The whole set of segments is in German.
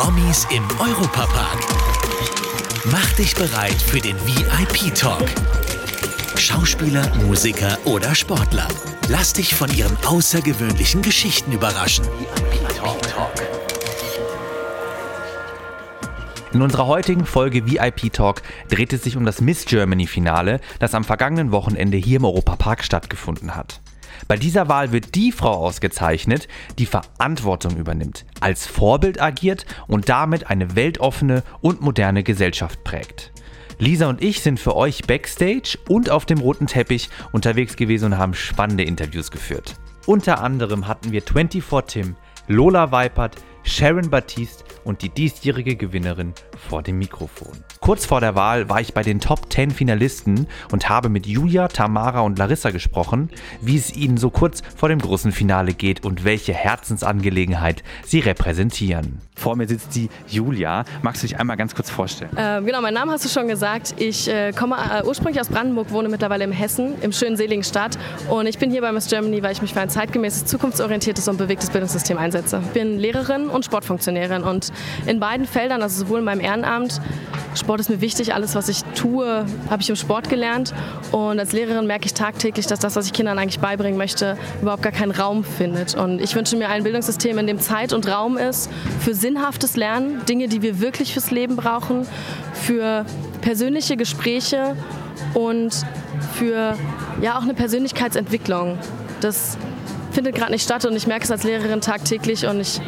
Promis im Europapark. Mach dich bereit für den VIP-Talk. Schauspieler, Musiker oder Sportler. Lass dich von ihren außergewöhnlichen Geschichten überraschen. In unserer heutigen Folge VIP Talk dreht es sich um das Miss Germany Finale, das am vergangenen Wochenende hier im Europapark stattgefunden hat. Bei dieser Wahl wird die Frau ausgezeichnet, die Verantwortung übernimmt, als Vorbild agiert und damit eine weltoffene und moderne Gesellschaft prägt. Lisa und ich sind für euch backstage und auf dem roten Teppich unterwegs gewesen und haben spannende Interviews geführt. Unter anderem hatten wir 24 Tim, Lola Weipert, Sharon Baptiste und die diesjährige Gewinnerin vor dem Mikrofon. Kurz vor der Wahl war ich bei den Top 10 Finalisten und habe mit Julia, Tamara und Larissa gesprochen, wie es ihnen so kurz vor dem großen Finale geht und welche Herzensangelegenheit sie repräsentieren. Vor mir sitzt die Julia. Magst du dich einmal ganz kurz vorstellen? Äh, genau, mein Name hast du schon gesagt. Ich äh, komme äh, ursprünglich aus Brandenburg, wohne mittlerweile in Hessen, im schönen Seligenstadt. Und ich bin hier bei Miss Germany, weil ich mich für ein zeitgemäßes, zukunftsorientiertes und bewegtes Bildungssystem einsetze. Ich bin Lehrerin und Sportfunktionärin. Und in beiden Feldern, also sowohl in meinem Ehrenamt, Sport ist mir wichtig, alles was ich tue, habe ich im Sport gelernt. Und als Lehrerin merke ich tagtäglich, dass das, was ich Kindern eigentlich beibringen möchte, überhaupt gar keinen Raum findet. Und ich wünsche mir ein Bildungssystem, in dem Zeit und Raum ist für sinnhaftes Lernen, Dinge, die wir wirklich fürs Leben brauchen, für persönliche Gespräche und für ja auch eine Persönlichkeitsentwicklung. Das findet gerade nicht statt und ich merke es als Lehrerin tagtäglich und ich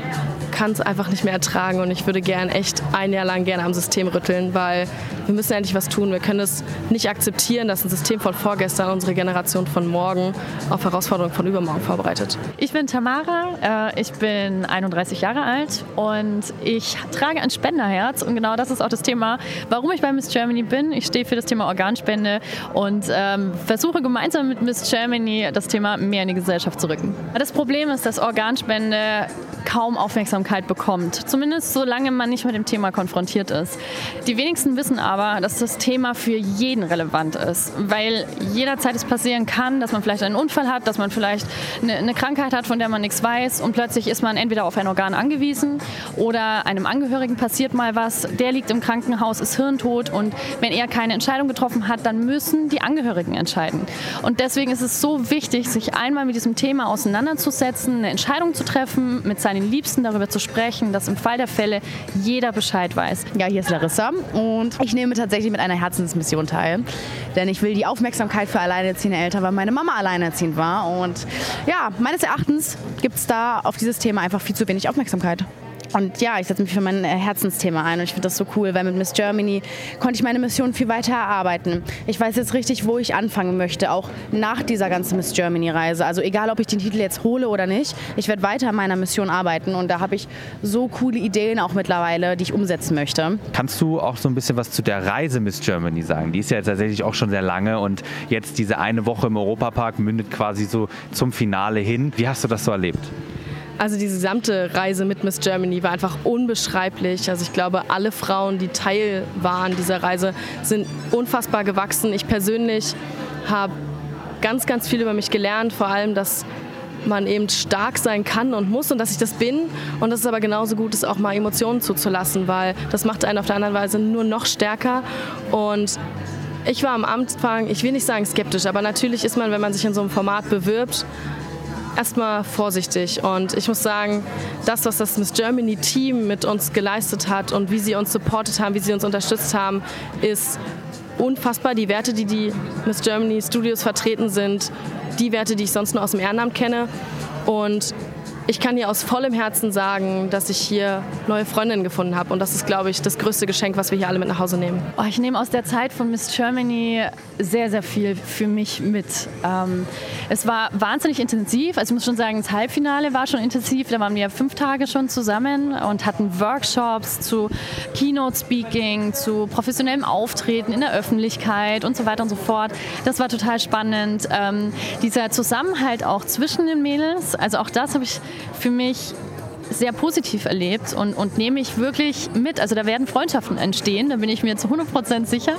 kann es einfach nicht mehr ertragen und ich würde gern echt ein Jahr lang gerne am System rütteln, weil wir müssen endlich was tun. Wir können es nicht akzeptieren, dass ein System von vorgestern unsere Generation von morgen auf Herausforderungen von übermorgen vorbereitet. Ich bin Tamara, äh, ich bin 31 Jahre alt und ich trage ein Spenderherz und genau das ist auch das Thema, warum ich bei Miss Germany bin. Ich stehe für das Thema Organspende und ähm, versuche gemeinsam mit Miss Germany das Thema mehr in die Gesellschaft zu rücken. Das Problem ist, dass Organspende kaum Aufmerksamkeit bekommt. Zumindest solange man nicht mit dem Thema konfrontiert ist. Die wenigsten wissen aber, dass das Thema für jeden relevant ist, weil jederzeit es passieren kann, dass man vielleicht einen Unfall hat, dass man vielleicht eine, eine Krankheit hat, von der man nichts weiß und plötzlich ist man entweder auf ein Organ angewiesen oder einem Angehörigen passiert mal was, der liegt im Krankenhaus, ist hirntot und wenn er keine Entscheidung getroffen hat, dann müssen die Angehörigen entscheiden. Und deswegen ist es so wichtig, sich einmal mit diesem Thema auseinanderzusetzen, eine Entscheidung zu treffen, mit seinen seinen Liebsten darüber zu sprechen, dass im Fall der Fälle jeder Bescheid weiß. Ja, hier ist Larissa und ich nehme tatsächlich mit einer Herzensmission teil, denn ich will die Aufmerksamkeit für alleinerziehende Eltern, weil meine Mama alleinerziehend war und ja, meines Erachtens gibt es da auf dieses Thema einfach viel zu wenig Aufmerksamkeit. Und ja, ich setze mich für mein Herzensthema ein und ich finde das so cool, weil mit Miss Germany konnte ich meine Mission viel weiter erarbeiten. Ich weiß jetzt richtig, wo ich anfangen möchte, auch nach dieser ganzen Miss Germany-Reise. Also egal, ob ich den Titel jetzt hole oder nicht, ich werde weiter an meiner Mission arbeiten und da habe ich so coole Ideen auch mittlerweile, die ich umsetzen möchte. Kannst du auch so ein bisschen was zu der Reise Miss Germany sagen? Die ist ja jetzt tatsächlich auch schon sehr lange und jetzt diese eine Woche im Europapark mündet quasi so zum Finale hin. Wie hast du das so erlebt? Also die gesamte Reise mit Miss Germany war einfach unbeschreiblich. Also ich glaube, alle Frauen, die Teil waren dieser Reise, sind unfassbar gewachsen. Ich persönlich habe ganz, ganz viel über mich gelernt, vor allem, dass man eben stark sein kann und muss und dass ich das bin und dass es aber genauso gut ist, auch mal Emotionen zuzulassen, weil das macht einen auf der anderen Weise nur noch stärker und ich war am Anfang, ich will nicht sagen skeptisch, aber natürlich ist man, wenn man sich in so einem Format bewirbt, erstmal vorsichtig. Und ich muss sagen, das, was das Miss Germany Team mit uns geleistet hat und wie sie uns supportet haben, wie sie uns unterstützt haben, ist unfassbar. Die Werte, die die Miss Germany Studios vertreten sind, die Werte, die ich sonst nur aus dem Ehrenamt kenne. Und ich kann hier aus vollem Herzen sagen, dass ich hier neue Freundinnen gefunden habe. Und das ist, glaube ich, das größte Geschenk, was wir hier alle mit nach Hause nehmen. Oh, ich nehme aus der Zeit von Miss Germany sehr, sehr viel für mich mit. Ähm, es war wahnsinnig intensiv. Also ich muss schon sagen, das Halbfinale war schon intensiv. Da waren wir fünf Tage schon zusammen und hatten Workshops zu Keynote-Speaking, zu professionellem Auftreten in der Öffentlichkeit und so weiter und so fort. Das war total spannend. Ähm, dieser Zusammenhalt auch zwischen den Mädels, also auch das habe ich für mich sehr positiv erlebt und, und nehme ich wirklich mit. Also da werden Freundschaften entstehen, da bin ich mir zu 100% sicher.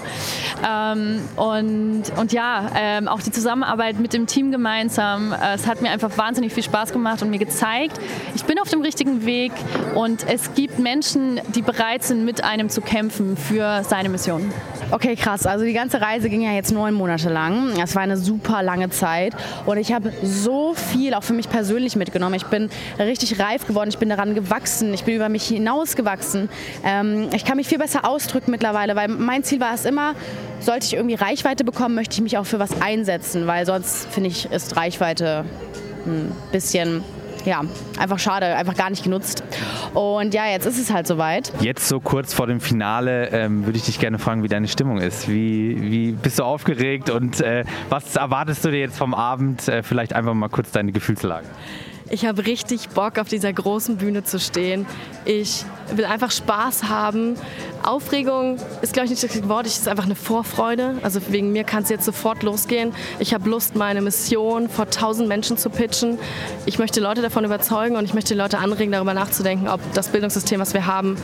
Ähm, und, und ja, ähm, auch die Zusammenarbeit mit dem Team gemeinsam, äh, es hat mir einfach wahnsinnig viel Spaß gemacht und mir gezeigt, ich bin auf dem richtigen Weg und es gibt Menschen, die bereit sind, mit einem zu kämpfen für seine Mission. Okay, krass. Also die ganze Reise ging ja jetzt neun Monate lang. Es war eine super lange Zeit und ich habe so viel auch für mich persönlich mitgenommen. Ich bin richtig reif geworden, ich bin daran gewachsen, ich bin über mich hinausgewachsen. Ähm, ich kann mich viel besser ausdrücken mittlerweile, weil mein Ziel war es immer, sollte ich irgendwie Reichweite bekommen, möchte ich mich auch für was einsetzen, weil sonst finde ich, ist Reichweite ein bisschen ja, einfach schade, einfach gar nicht genutzt. Und ja, jetzt ist es halt soweit. Jetzt so kurz vor dem Finale ähm, würde ich dich gerne fragen, wie deine Stimmung ist. Wie, wie bist du aufgeregt und äh, was erwartest du dir jetzt vom Abend? Äh, vielleicht einfach mal kurz deine Gefühlslage. Ich habe richtig Bock, auf dieser großen Bühne zu stehen. Ich will einfach Spaß haben. Aufregung ist, glaube ich, nicht das Wort. Es ist einfach eine Vorfreude. Also wegen mir kann es jetzt sofort losgehen. Ich habe Lust, meine Mission vor tausend Menschen zu pitchen. Ich möchte Leute davon überzeugen und ich möchte Leute anregen, darüber nachzudenken, ob das Bildungssystem, was wir haben,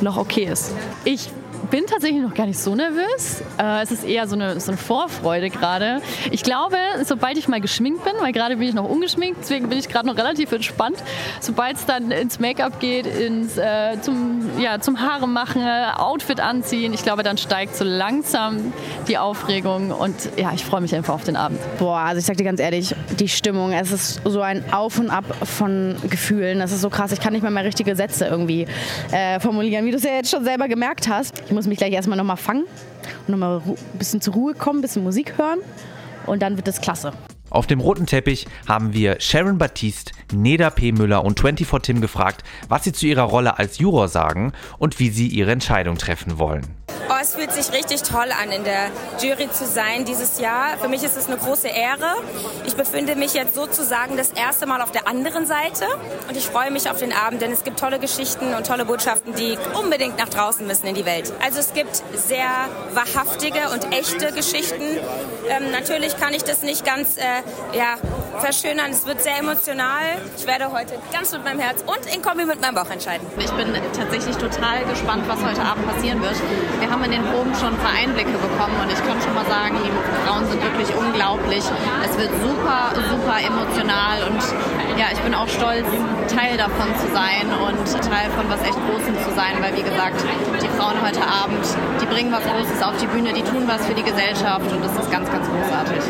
noch okay ist. Ich bin tatsächlich noch gar nicht so nervös. Äh, es ist eher so eine, so eine Vorfreude gerade. Ich glaube, sobald ich mal geschminkt bin, weil gerade bin ich noch ungeschminkt, deswegen bin ich gerade noch relativ entspannt. Sobald es dann ins Make-up geht, ins, äh, zum, ja, zum Haare machen, Outfit anziehen, ich glaube, dann steigt so langsam die Aufregung und ja, ich freue mich einfach auf den Abend. Boah, also ich sag dir ganz ehrlich, die Stimmung, es ist so ein Auf und Ab von Gefühlen. Das ist so krass. Ich kann nicht mal mehr richtige Sätze irgendwie äh, formulieren, wie du es ja jetzt schon selber gemerkt hast. Ich muss mich gleich erstmal nochmal fangen und nochmal ein bisschen zur Ruhe kommen, ein bisschen Musik hören und dann wird es klasse. Auf dem roten Teppich haben wir Sharon Baptiste, Neda P. Müller und 24 Tim gefragt, was sie zu ihrer Rolle als Juror sagen und wie sie ihre Entscheidung treffen wollen. Oh, es fühlt sich richtig toll an, in der Jury zu sein dieses Jahr. Für mich ist es eine große Ehre. Ich befinde mich jetzt sozusagen das erste Mal auf der anderen Seite und ich freue mich auf den Abend, denn es gibt tolle Geschichten und tolle Botschaften, die unbedingt nach draußen müssen in die Welt. Also es gibt sehr wahrhaftige und echte Geschichten. Ähm, natürlich kann ich das nicht ganz äh, ja, verschönern. Es wird sehr emotional. Ich werde heute ganz mit meinem Herz und in Kombi mit meinem Bauch entscheiden. Ich bin tatsächlich total gespannt, was heute Abend passieren wird. Wir haben in den Proben schon ein paar Einblicke bekommen und ich kann schon mal sagen, die Frauen sind wirklich unglaublich. Es wird super, super emotional und ja, ich bin auch stolz, Teil davon zu sein und Teil von was echt Großem zu sein, weil wie gesagt, die Frauen heute Abend, die bringen was Großes auf die Bühne, die tun was für die Gesellschaft und das ist ganz, ganz großartig.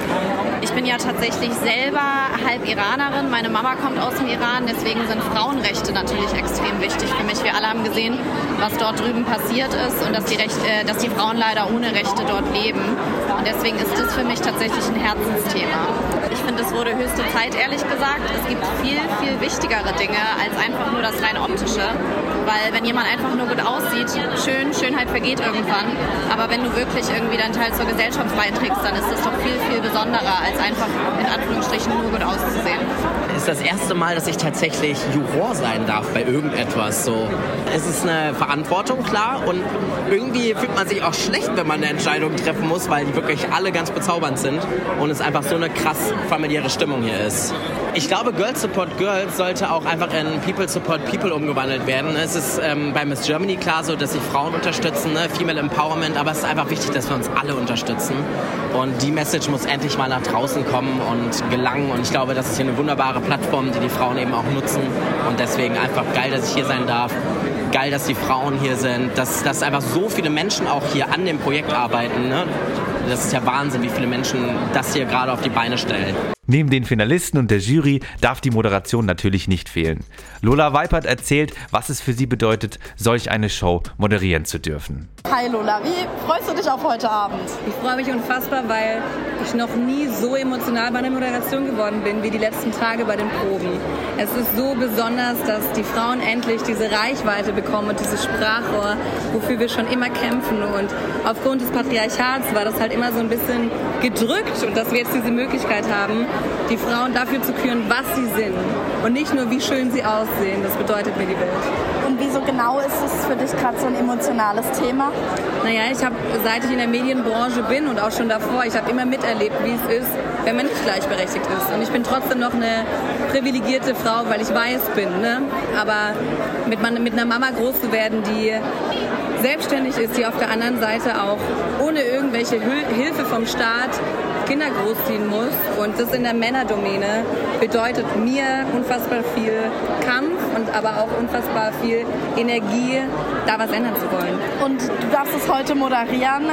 Ich bin ja tatsächlich selber halb Iranerin, meine Mama kommt aus dem Iran, deswegen sind Frauenrechte natürlich extrem wichtig für mich. Wir alle haben gesehen, was dort drüben passiert ist und dass die, Rechte, äh, dass die Frauen leider ohne Rechte dort leben. Und deswegen ist das für mich tatsächlich ein Herzensthema. Ich finde, es wurde höchste Zeit, ehrlich gesagt. Es gibt viel, viel wichtigere Dinge als einfach nur das rein optische. Weil wenn jemand einfach nur gut aussieht, schön, Schönheit vergeht irgendwann. Aber wenn du wirklich irgendwie deinen Teil zur Gesellschaft beiträgst, dann ist das doch viel, viel besonderer, als einfach in Anführungsstrichen nur gut auszusehen. Es ist das erste Mal, dass ich tatsächlich Juror sein darf bei irgendetwas. So. Es ist eine Verantwortung, klar. Und irgendwie fühlt man sich auch schlecht, wenn man eine Entscheidung treffen muss, weil die wirklich alle ganz bezaubernd sind und es einfach so eine krass familiäre Stimmung hier ist. Ich glaube, Girls Support Girls sollte auch einfach in People Support People umgewandelt werden. Es ist ähm, bei Miss Germany klar so, dass sich Frauen unterstützen, ne? Female Empowerment, aber es ist einfach wichtig, dass wir uns alle unterstützen. Und die Message muss endlich mal nach draußen kommen und gelangen. Und ich glaube, das ist hier eine wunderbare Plattform, die die Frauen eben auch nutzen. Und deswegen einfach geil, dass ich hier sein darf. Geil, dass die Frauen hier sind, dass, dass einfach so viele Menschen auch hier an dem Projekt arbeiten. Ne? Das ist ja Wahnsinn, wie viele Menschen das hier gerade auf die Beine stellen. Neben den Finalisten und der Jury darf die Moderation natürlich nicht fehlen. Lola Weipert erzählt, was es für sie bedeutet, solch eine Show moderieren zu dürfen. Hi Lola, wie freust du dich auf heute Abend? Ich freue mich unfassbar, weil ich noch nie so emotional bei einer Moderation geworden bin wie die letzten Tage bei den Proben. Es ist so besonders, dass die Frauen endlich diese Reichweite bekommen und dieses Sprachrohr, wofür wir schon immer kämpfen. Und aufgrund des Patriarchats war das halt immer so ein bisschen gedrückt und dass wir jetzt diese Möglichkeit haben, die Frauen dafür zu küren, was sie sind und nicht nur, wie schön sie aussehen. Das bedeutet mir die Welt. Und wieso genau ist es für dich gerade so ein emotionales Thema? Naja, ich habe, seit ich in der Medienbranche bin und auch schon davor, ich habe immer miterlebt, wie es ist, wenn man nicht gleichberechtigt ist. Und ich bin trotzdem noch eine privilegierte Frau, weil ich weiß bin. Ne? Aber mit, man, mit einer Mama groß zu werden, die selbstständig ist, die auf der anderen Seite auch ohne irgendwelche Hilfe vom Staat Kinder großziehen muss und das in der Männerdomäne bedeutet mir unfassbar viel Kampf und aber auch unfassbar viel Energie, da was ändern zu wollen. Und du darfst es heute moderieren,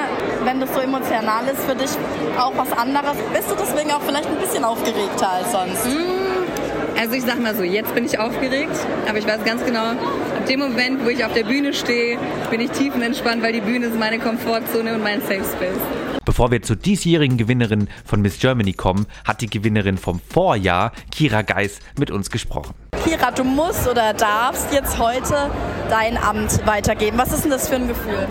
wenn das so emotional ist für dich auch was anderes. Bist du deswegen auch vielleicht ein bisschen aufgeregter als sonst? Mmh. Also ich sag mal so, jetzt bin ich aufgeregt, aber ich weiß ganz genau, ab dem Moment, wo ich auf der Bühne stehe, bin ich tiefenentspannt, weil die Bühne ist meine Komfortzone und mein Safe Space. Bevor wir zur diesjährigen Gewinnerin von Miss Germany kommen, hat die Gewinnerin vom Vorjahr, Kira Geis, mit uns gesprochen. Kira, du musst oder darfst jetzt heute dein Amt weitergeben. Was ist denn das für ein Gefühl?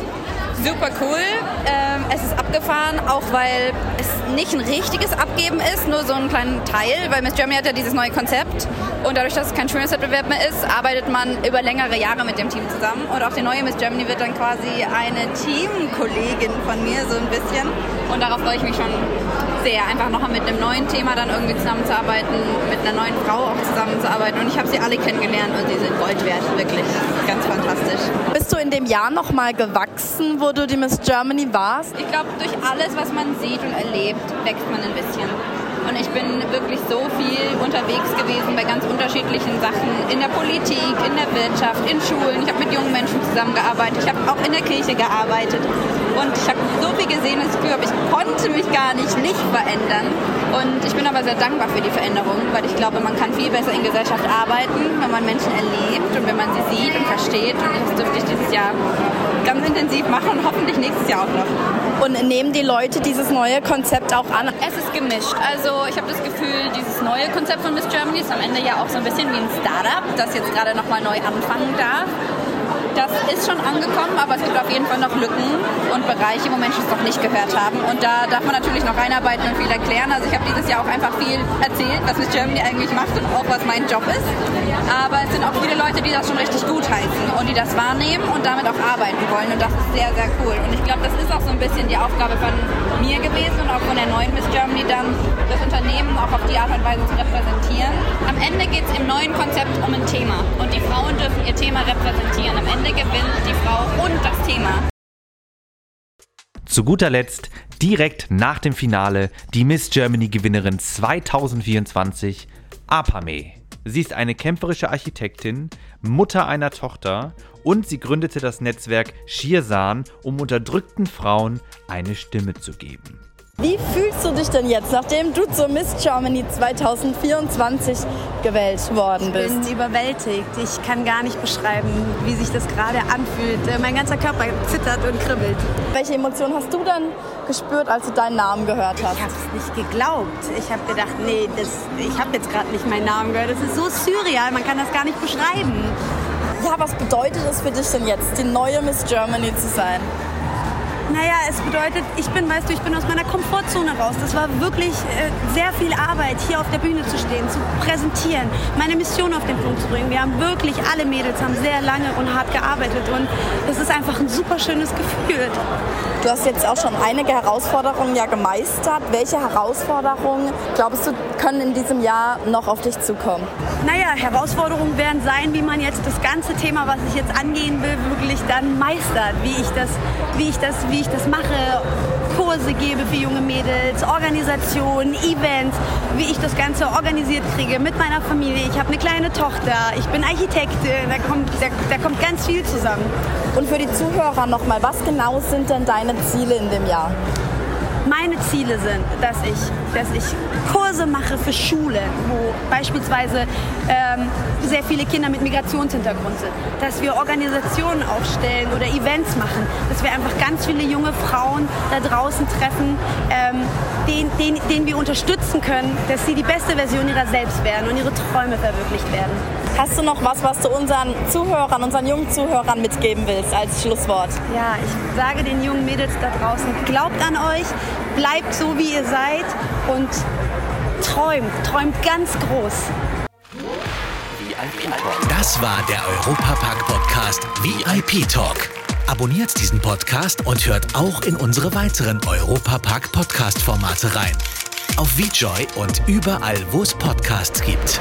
Super cool. Ähm, es ist abgefahren, auch weil es nicht ein richtiges Abgeben ist, nur so ein kleiner Teil, weil Miss Germany hat ja dieses neue Konzept und dadurch, dass es kein Schönheitswettbewerb mehr ist, arbeitet man über längere Jahre mit dem Team zusammen und auch die neue Miss Germany wird dann quasi eine Teamkollegin von mir, so ein bisschen und darauf freue ich mich schon sehr, einfach nochmal mit einem neuen Thema dann irgendwie zusammenzuarbeiten, mit einer neuen Frau auch zusammenzuarbeiten und ich habe sie alle kennengelernt und sie sind Gold wert, wirklich ganz fantastisch. Bist du in dem Jahr nochmal gewachsen, wo du die Miss Germany warst? Ich glaube, durch alles, was man sieht und erlebt, wächst man ein bisschen. Und ich bin wirklich so viel unterwegs gewesen bei ganz unterschiedlichen Sachen. In der Politik, in der Wirtschaft, in Schulen. Ich habe mit jungen Menschen zusammengearbeitet. Ich habe auch in der Kirche gearbeitet. Und ich habe so viel gesehen, dass ich Gefühl habe, ich konnte mich gar nicht nicht verändern. Und ich bin aber sehr dankbar für die Veränderung, weil ich glaube, man kann viel besser in Gesellschaft arbeiten, wenn man Menschen erlebt und wenn man sie sieht und versteht. Und das dürfte ich dieses Jahr ganz intensiv machen und hoffentlich nächstes Jahr auch noch. Und nehmen die Leute dieses neue Konzept auch an? Es ist gemischt. Also ich habe das Gefühl, dieses neue Konzept von Miss Germany ist am Ende ja auch so ein bisschen wie ein Startup, das jetzt gerade nochmal neu anfangen darf das ist schon angekommen, aber es gibt auf jeden Fall noch Lücken und Bereiche, wo Menschen es noch nicht gehört haben. Und da darf man natürlich noch reinarbeiten und viel erklären. Also ich habe dieses Jahr auch einfach viel erzählt, was Miss Germany eigentlich macht und auch was mein Job ist. Aber es sind auch viele Leute, die das schon richtig gut heißen und die das wahrnehmen und damit auch arbeiten wollen. Und das ist sehr, sehr cool. Und ich glaube, das ist auch so ein bisschen die Aufgabe von mir gewesen und auch von der neuen Miss Germany dann, das Unternehmen auch auf die Art und Weise zu repräsentieren. Am Ende geht es im neuen Konzept um ein Thema und die Frauen dürfen ihr Thema repräsentieren. Am Ende Ende gewinnt die Frau und das Thema. Zu guter Letzt, direkt nach dem Finale, die Miss Germany-Gewinnerin 2024, Apame. Sie ist eine kämpferische Architektin, Mutter einer Tochter und sie gründete das Netzwerk Shirsan, um unterdrückten Frauen eine Stimme zu geben. Wie fühlst du dich denn jetzt, nachdem du zur Miss Germany 2024 gewählt worden bist? Ich bin überwältigt. Ich kann gar nicht beschreiben, wie sich das gerade anfühlt. Äh, mein ganzer Körper zittert und kribbelt. Welche Emotionen hast du dann gespürt, als du deinen Namen gehört hast? Ich habe es nicht geglaubt. Ich habe gedacht, nee, das, ich habe jetzt gerade nicht meinen Namen gehört. Das ist so surreal, man kann das gar nicht beschreiben. Ja, was bedeutet es für dich denn jetzt, die neue Miss Germany zu sein? Naja, es bedeutet, ich bin, weißt du, ich bin aus meiner Komfortzone raus. Das war wirklich äh, sehr viel Arbeit, hier auf der Bühne zu stehen, zu präsentieren, meine Mission auf den Punkt zu bringen. Wir haben wirklich, alle Mädels haben sehr lange und hart gearbeitet und es ist einfach ein super schönes Gefühl. Du hast jetzt auch schon einige Herausforderungen ja gemeistert. Welche Herausforderungen, glaubst du, können in diesem Jahr noch auf dich zukommen? Naja, Herausforderungen werden sein, wie man jetzt das ganze Thema, was ich jetzt angehen will, wirklich dann meistert. Wie ich das, wie ich das, wie ich das mache, Kurse gebe für junge Mädels, Organisationen, Events, wie ich das Ganze organisiert kriege mit meiner Familie. Ich habe eine kleine Tochter, ich bin Architektin, da kommt, da, da kommt ganz viel zusammen. Und für die Zuhörer nochmal, was genau sind denn deine Ziele in dem Jahr? Meine Ziele sind, dass ich, dass ich Kurse mache für Schulen, wo beispielsweise ähm, sehr viele Kinder mit Migrationshintergrund sind. Dass wir Organisationen aufstellen oder Events machen. Dass wir einfach ganz viele junge Frauen da draußen treffen, ähm, den, den, den wir unterstützen können, dass sie die beste Version ihrer selbst werden und ihre Träume verwirklicht werden. Hast du noch was, was du unseren Zuhörern, unseren jungen Zuhörern mitgeben willst als Schlusswort? Ja, ich sage den jungen Mädels da draußen, glaubt an euch, bleibt so, wie ihr seid und träumt, träumt ganz groß. Das war der Europapark Podcast VIP Talk. Abonniert diesen Podcast und hört auch in unsere weiteren Europapark Podcast Formate rein. auf VJoy und überall, wo es Podcasts gibt.